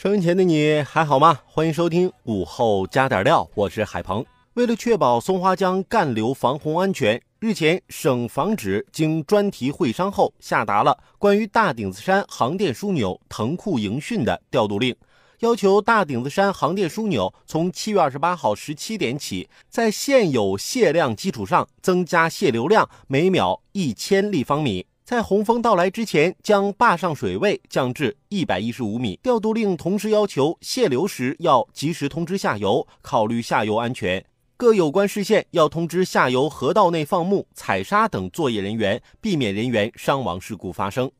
收音前的你还好吗？欢迎收听午后加点料，我是海鹏。为了确保松花江干流防洪安全，日前省防指经专题会商后，下达了关于大顶子山航电枢纽腾库营汛的调度令，要求大顶子山航电枢纽从七月二十八号十七点起，在现有泄量基础上增加泄流量每秒一千立方米。在洪峰到来之前，将坝上水位降至一百一十五米。调度令同时要求泄流时要及时通知下游，考虑下游安全。各有关市县要通知下游河道内放牧、采沙等作业人员，避免人员伤亡事故发生。